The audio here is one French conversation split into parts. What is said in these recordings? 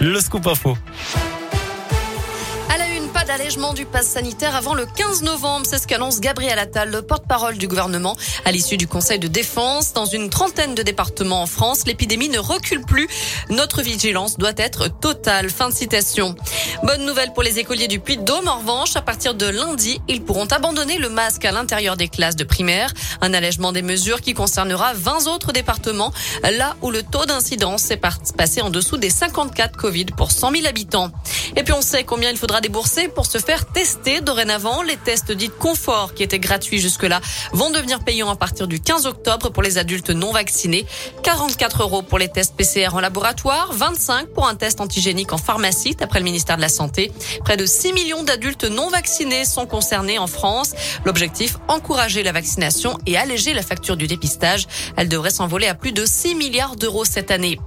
Le scoop info. D'allègement du pass sanitaire avant le 15 novembre. C'est ce qu'annonce Gabriel Attal, le porte-parole du gouvernement. À l'issue du Conseil de défense, dans une trentaine de départements en France, l'épidémie ne recule plus. Notre vigilance doit être totale. Fin de citation. Bonne nouvelle pour les écoliers du Puy-de-Dôme. En revanche, à partir de lundi, ils pourront abandonner le masque à l'intérieur des classes de primaire. Un allègement des mesures qui concernera 20 autres départements, là où le taux d'incidence est passé en dessous des 54 Covid pour 100 000 habitants. Et puis on sait combien il faudra débourser pour se faire tester. Dorénavant, les tests dits confort qui étaient gratuits jusque-là vont devenir payants à partir du 15 octobre pour les adultes non vaccinés. 44 euros pour les tests PCR en laboratoire, 25 pour un test antigénique en pharmacie, d'après le ministère de la Santé. Près de 6 millions d'adultes non vaccinés sont concernés en France. L'objectif, encourager la vaccination et alléger la facture du dépistage. Elle devrait s'envoler à plus de 6 milliards d'euros cette année.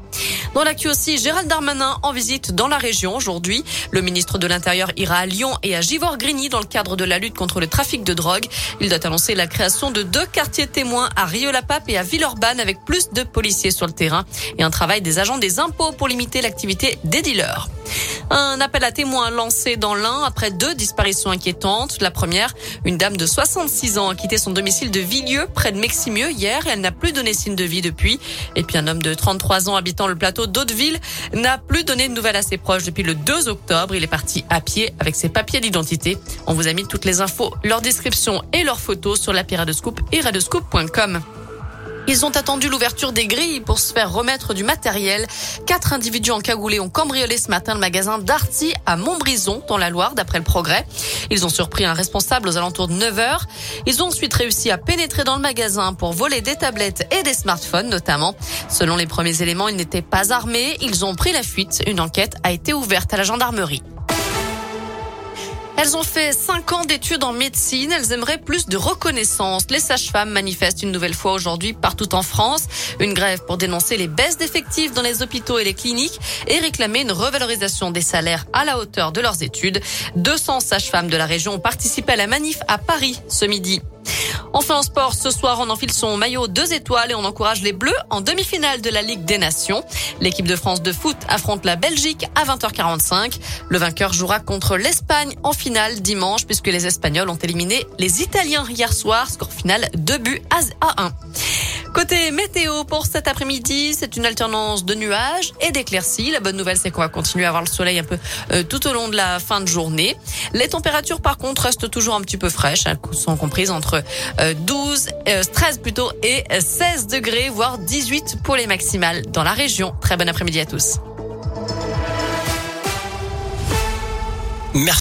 Dans l'actu aussi, Gérald Darmanin en visite dans la région aujourd'hui. Le ministre de l'Intérieur ira à Lyon et à Givor-Grigny dans le cadre de la lutte contre le trafic de drogue. Il doit annoncer la création de deux quartiers témoins à Rio-la-Pape et à Villeurbanne avec plus de policiers sur le terrain et un travail des agents des impôts pour limiter l'activité des dealers. Un appel à témoins lancé dans l'Ain après deux disparitions inquiétantes. La première, une dame de 66 ans a quitté son domicile de Villieu près de Meximieux hier elle n'a plus donné signe de vie depuis. Et puis un homme de 33 ans habitant le plateau d'Hauteville n'a plus donné de nouvelles à ses proches depuis le 2 octobre. Il est parti à pied avec ses papiers d'identité. On vous a mis toutes les infos, leur description et leurs photos sur l'appli Radescoop et radescoop.com. Ils ont attendu l'ouverture des grilles pour se faire remettre du matériel. Quatre individus encagoulés ont cambriolé ce matin le magasin Darty à Montbrison, dans la Loire, d'après le progrès. Ils ont surpris un responsable aux alentours de 9 heures. Ils ont ensuite réussi à pénétrer dans le magasin pour voler des tablettes et des smartphones, notamment. Selon les premiers éléments, ils n'étaient pas armés. Ils ont pris la fuite. Une enquête a été ouverte à la gendarmerie. Elles ont fait cinq ans d'études en médecine. Elles aimeraient plus de reconnaissance. Les sages-femmes manifestent une nouvelle fois aujourd'hui partout en France. Une grève pour dénoncer les baisses d'effectifs dans les hôpitaux et les cliniques et réclamer une revalorisation des salaires à la hauteur de leurs études. 200 sages-femmes de la région ont participé à la manif à Paris ce midi. Enfin en sport, ce soir, on enfile son maillot deux étoiles et on encourage les Bleus en demi-finale de la Ligue des Nations. L'équipe de France de foot affronte la Belgique à 20h45. Le vainqueur jouera contre l'Espagne en finale dimanche puisque les Espagnols ont éliminé les Italiens hier soir. Score final 2 buts à 1. Côté météo pour cet après-midi, c'est une alternance de nuages et d'éclaircies. La bonne nouvelle, c'est qu'on va continuer à avoir le soleil un peu euh, tout au long de la fin de journée. Les températures, par contre, restent toujours un petit peu fraîches. Elles sont comprises entre 12, euh, 13 euh, plutôt et 16 degrés, voire 18 pour les maximales dans la région. Très bon après-midi à tous.